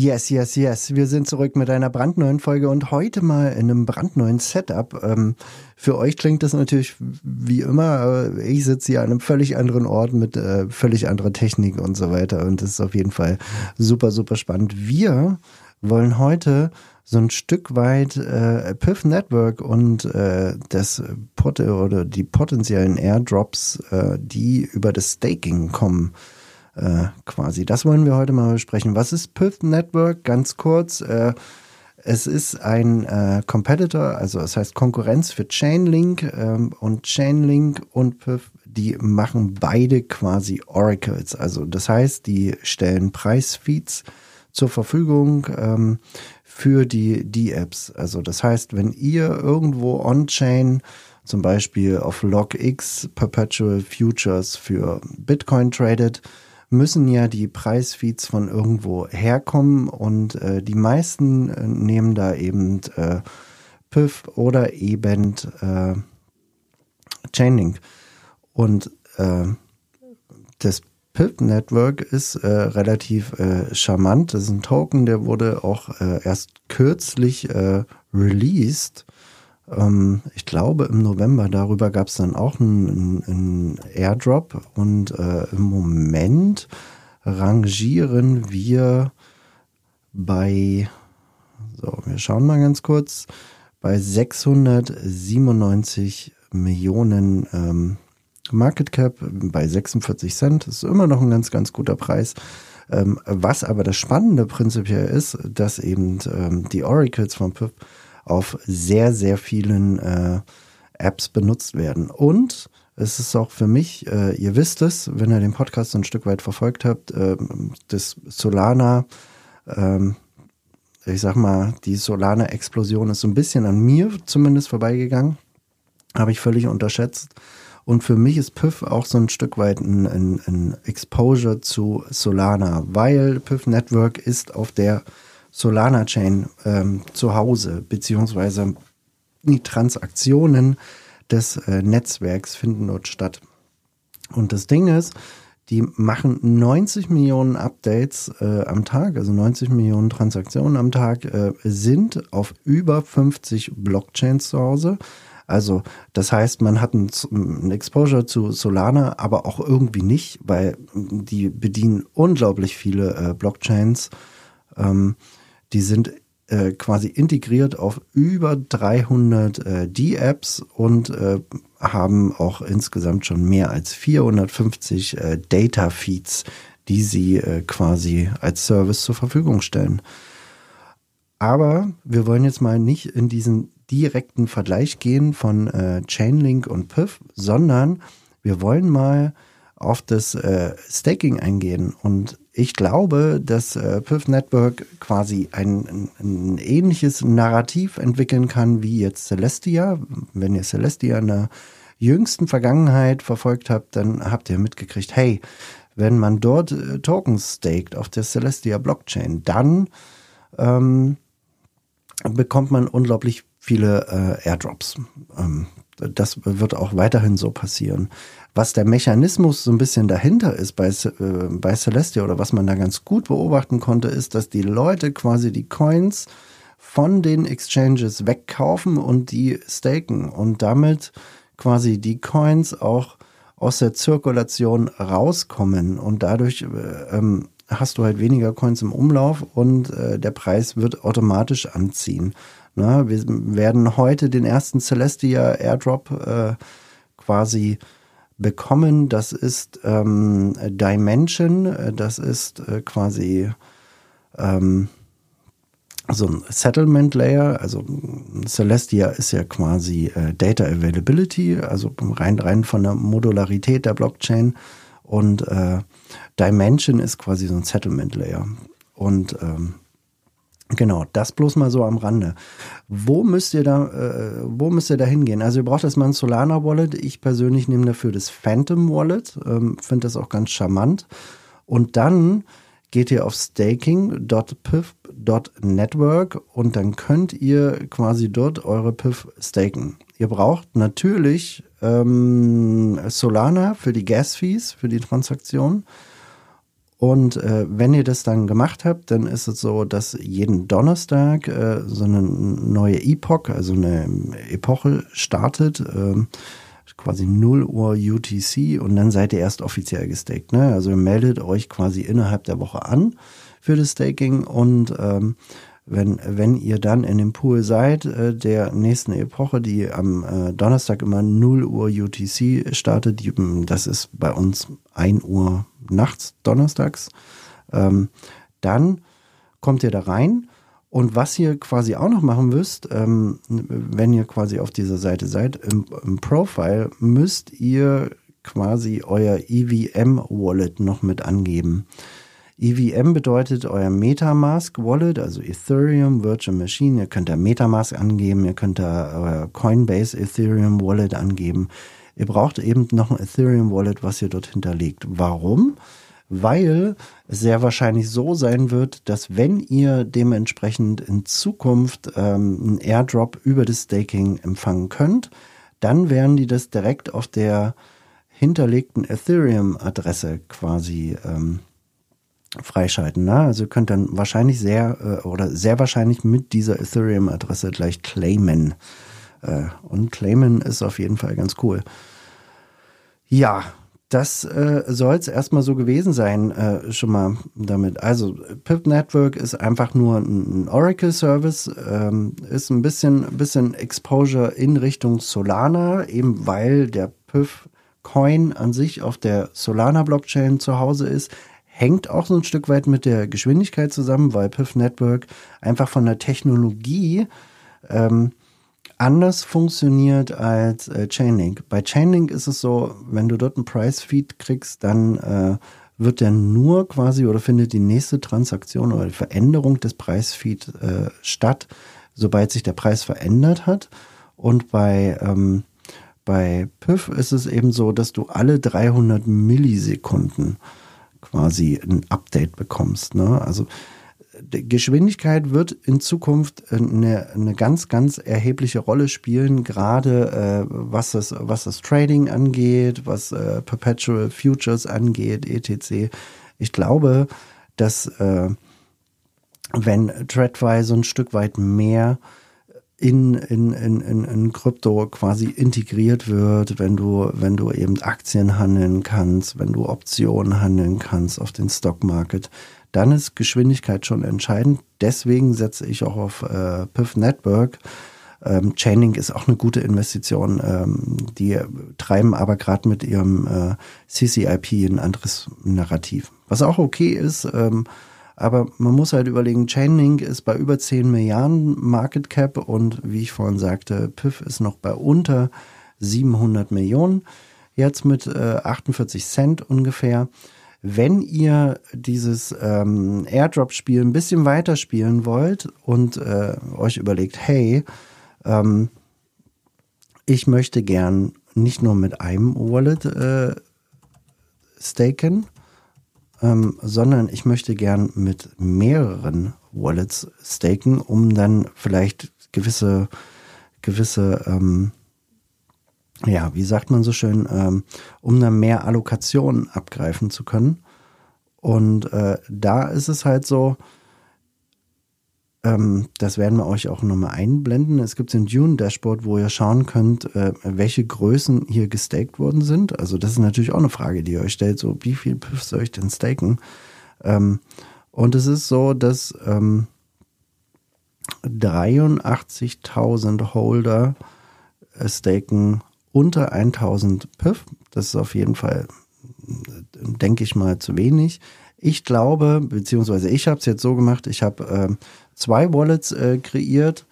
Yes, yes, yes. Wir sind zurück mit einer brandneuen Folge und heute mal in einem brandneuen Setup. Ähm, für euch klingt das natürlich wie immer. Äh, ich sitze hier an einem völlig anderen Ort mit äh, völlig anderer Technik und so weiter. Und das ist auf jeden Fall super, super spannend. Wir wollen heute so ein Stück weit äh, Piff Network und äh, das Pot oder die potenziellen Airdrops, die über das Staking kommen, quasi. Das wollen wir heute mal besprechen. Was ist Piff Network? Ganz kurz. Äh, es ist ein äh, Competitor, also es heißt Konkurrenz für Chainlink ähm, und Chainlink und Piff, die machen beide quasi Oracles. Also das heißt, die stellen Preisfeeds zur Verfügung ähm, für die D-Apps. Also das heißt, wenn ihr irgendwo on-chain zum Beispiel auf LogX Perpetual Futures für Bitcoin tradet, müssen ja die Preisfeeds von irgendwo herkommen und äh, die meisten äh, nehmen da eben äh, Piff oder eben äh, Chainlink. Und äh, das PIP Network ist äh, relativ äh, charmant. Das ist ein Token, der wurde auch erst kürzlich released. Ähm, ich glaube im November. Darüber gab es dann auch einen, einen Airdrop. Und äh, im Moment rangieren wir bei, so, wir schauen mal ganz kurz, bei 697 Millionen ähm, Market Cap bei 46 Cent. Das ist immer noch ein ganz, ganz guter Preis. Ähm, was aber das Spannende prinzipiell ist, dass eben ähm, die Oracles von Pip auf sehr, sehr vielen äh, Apps benutzt werden. Und es ist auch für mich, äh, ihr wisst es, wenn ihr den Podcast ein Stück weit verfolgt habt, äh, das Solana, ähm, ich sag mal, die Solana-Explosion ist so ein bisschen an mir zumindest vorbeigegangen. Habe ich völlig unterschätzt. Und für mich ist Piff auch so ein Stück weit ein, ein, ein Exposure zu Solana, weil Piff Network ist auf der Solana Chain ähm, zu Hause, beziehungsweise die Transaktionen des äh, Netzwerks finden dort statt. Und das Ding ist, die machen 90 Millionen Updates äh, am Tag, also 90 Millionen Transaktionen am Tag, äh, sind auf über 50 Blockchains zu Hause. Also das heißt, man hat ein, Exposure zu Solana, aber auch irgendwie nicht, weil die bedienen unglaublich viele äh, Blockchains. Ähm, die sind äh, quasi integriert auf über 300 äh, D-Apps und äh, haben auch insgesamt schon mehr als 450 äh, Data Feeds, die sie äh, quasi als Service zur Verfügung stellen. Aber wir wollen jetzt mal nicht in diesen direkten Vergleich gehen von äh, Chainlink und Piff, sondern wir wollen mal auf das Staking eingehen. Und ich glaube, dass äh, Piff Network quasi ein, ein, ähnliches Narrativ entwickeln kann wie jetzt Celestia. Wenn ihr Celestia in der jüngsten Vergangenheit verfolgt habt, dann habt ihr mitgekriegt, hey, wenn man dort äh, Tokens staked auf der Celestia Blockchain, dann ähm, bekommt man unglaublich viele äh, Airdrops. Ähm, das wird auch weiterhin so passieren. Was der Mechanismus so ein bisschen dahinter ist bei, äh, bei Celestia oder was man da ganz gut beobachten konnte, ist, dass die Leute quasi die Coins von den Exchanges wegkaufen und die staken und damit quasi die Coins auch aus der Zirkulation rauskommen und dadurch äh, ähm, hast du halt weniger Coins im Umlauf und äh, der Preis wird automatisch anziehen. Na, wir werden heute den ersten Celestia Airdrop äh, quasi bekommen. Das ist ähm, Dimension, das ist äh, quasi ähm, so ein Settlement Layer. Also Celestia ist ja quasi äh, Data Availability, also rein rein von der Modularität der Blockchain. Und äh, Dimension ist quasi so ein Settlement Layer. Und ähm, Genau, das bloß mal so am Rande. Wo müsst ihr da, äh, wo müsst ihr da hingehen? Also ihr braucht erstmal ein Solana Wallet. Ich persönlich nehme dafür das Phantom Wallet, ähm, finde das auch ganz charmant. Und dann geht ihr auf staking.piv.network und dann könnt ihr quasi dort eure Piv staken. Ihr braucht natürlich ähm, Solana für die Gas Fees, für die Transaktion. Und äh, wenn ihr das dann gemacht habt, dann ist es so, dass jeden Donnerstag äh, so eine neue Epoch, also eine Epoche startet, äh, quasi 0 Uhr UTC und dann seid ihr erst offiziell gestaked. Ne? Also ihr meldet euch quasi innerhalb der Woche an für das Staking und ähm, wenn, wenn ihr dann in dem Pool seid, äh, der nächsten Epoche, die am äh, Donnerstag immer 0 Uhr UTC startet, die, das ist bei uns 1 Uhr nachts, donnerstags. Ähm, dann kommt ihr da rein. Und was ihr quasi auch noch machen müsst, ähm, wenn ihr quasi auf dieser Seite seid, im, im Profile müsst ihr quasi euer EVM-Wallet noch mit angeben. EVM bedeutet euer Metamask Wallet, also Ethereum Virtual Machine. Ihr könnt da Metamask angeben, ihr könnt da euer Coinbase Ethereum Wallet angeben. Ihr braucht eben noch ein Ethereum Wallet, was ihr dort hinterlegt. Warum? Weil es sehr wahrscheinlich so sein wird, dass wenn ihr dementsprechend in Zukunft ähm, einen Airdrop über das Staking empfangen könnt, dann werden die das direkt auf der hinterlegten Ethereum-Adresse quasi ähm, freischalten. Ne? Also ihr könnt dann wahrscheinlich sehr äh, oder sehr wahrscheinlich mit dieser Ethereum-Adresse gleich claimen. Äh, und claimen ist auf jeden Fall ganz cool. Ja, das äh, soll es erstmal so gewesen sein, äh, schon mal damit. Also Pip Network ist einfach nur ein Oracle-Service, ähm, ist ein bisschen, bisschen Exposure in Richtung Solana, eben weil der Pip Coin an sich auf der Solana-Blockchain zu Hause ist. Hängt auch so ein Stück weit mit der Geschwindigkeit zusammen, weil Pip Network einfach von der Technologie ähm, anders funktioniert als äh, Chainlink. Bei Chainlink ist es so, wenn du dort einen Price-Feed kriegst, dann äh, wird der nur quasi oder findet die nächste Transaktion oder die Veränderung des Preisfeed äh, statt, sobald sich der Preis verändert hat. Und bei, ähm, bei PIF ist es eben so, dass du alle 300 Millisekunden quasi ein Update bekommst. Ne? Also Geschwindigkeit wird in Zukunft eine, eine ganz, ganz erhebliche Rolle spielen, gerade äh, was, das, was das Trading angeht, was äh, Perpetual Futures angeht, etc. Ich glaube, dass äh, wenn TradFi so ein Stück weit mehr in, in, in, in, Krypto quasi integriert wird, wenn du, wenn du eben Aktien handeln kannst, wenn du Optionen handeln kannst auf den Stockmarket, dann ist Geschwindigkeit schon entscheidend. Deswegen setze ich auch auf äh, Piff Network. Ähm, Chaining ist auch eine gute Investition. Ähm, die treiben aber gerade mit ihrem äh, CCIP ein anderes Narrativ. Was auch okay ist, ähm, aber man muss halt überlegen, Chainlink ist bei über 10 Milliarden Market Cap und wie ich vorhin sagte, Piff ist noch bei unter 700 Millionen. Jetzt mit äh, 48 Cent ungefähr wenn ihr dieses ähm, Airdrop-Spiel ein bisschen weiter spielen wollt und äh, euch überlegt, hey, ähm, ich möchte gern nicht nur mit einem Wallet äh, staken, ähm, sondern ich möchte gern mit mehreren Wallets staken, um dann vielleicht gewisse, gewisse ähm, ja, wie sagt man so schön, ähm, um dann mehr Allokation abgreifen zu können. Und äh, da ist es halt so, ähm, das werden wir euch auch nochmal einblenden. Es gibt ein Dune-Dashboard, wo ihr schauen könnt, äh, welche Größen hier gestaked worden sind. Also das ist natürlich auch eine Frage, die ihr euch stellt, so wie viel Piff soll ich denn staken? Ähm, und es ist so, dass ähm, 83.000 Holder äh, staken unter 1000 Piff. Das ist auf jeden Fall, denke ich mal, zu wenig. Ich glaube, beziehungsweise ich habe es jetzt so gemacht, ich habe äh, zwei Wallets äh, kreiert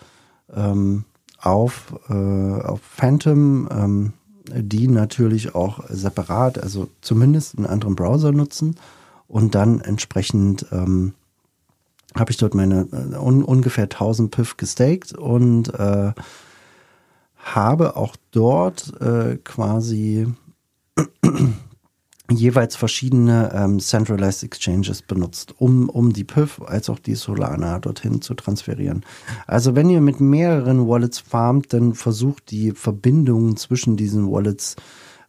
ähm, auf, äh, auf Phantom, ähm, die natürlich auch separat, also zumindest einen anderen Browser nutzen und dann entsprechend ähm, habe ich dort meine äh, un, ungefähr 1000 Piff gestaked und äh, habe auch dort äh, quasi jeweils verschiedene ähm, Centralized Exchanges benutzt, um, um die PIF als auch die Solana dorthin zu transferieren. Also wenn ihr mit mehreren Wallets farmt, dann versucht die Verbindungen zwischen diesen Wallets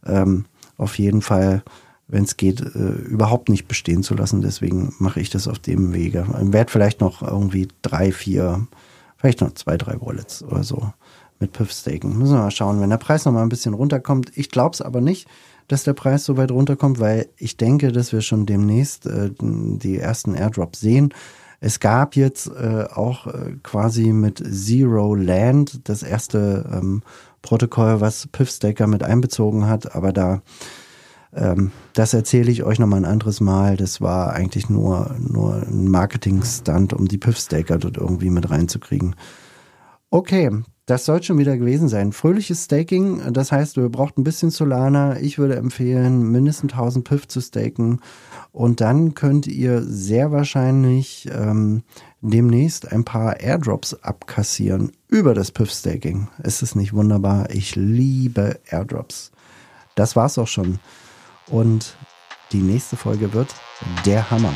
ähm, auf jeden Fall, wenn es geht, äh, überhaupt nicht bestehen zu lassen. Deswegen mache ich das auf dem Wege. Ich werde vielleicht noch irgendwie drei, vier, vielleicht noch zwei, drei Wallets oder so mit PIF staken. Müssen wir mal schauen, wenn der Preis noch mal ein bisschen runterkommt. Ich glaube es aber nicht dass der Preis so weit runterkommt, weil ich denke, dass wir schon demnächst äh, die ersten Airdrops sehen. Es gab jetzt äh, auch äh, quasi mit Zero Land das erste ähm, Protokoll, was Piffstaker mit einbezogen hat, aber da ähm, das erzähle ich euch nochmal ein anderes Mal. Das war eigentlich nur, nur ein Marketing-Stunt, um die Piffstaker dort irgendwie mit reinzukriegen. Okay, das soll schon wieder gewesen sein. Fröhliches Staking, das heißt, ihr braucht ein bisschen Solana. Ich würde empfehlen, mindestens 1000 Piff zu staken. Und dann könnt ihr sehr wahrscheinlich ähm, demnächst ein paar Airdrops abkassieren über das Piff-Staking. Ist es nicht wunderbar? Ich liebe Airdrops. Das war's auch schon. Und die nächste Folge wird der Hammer.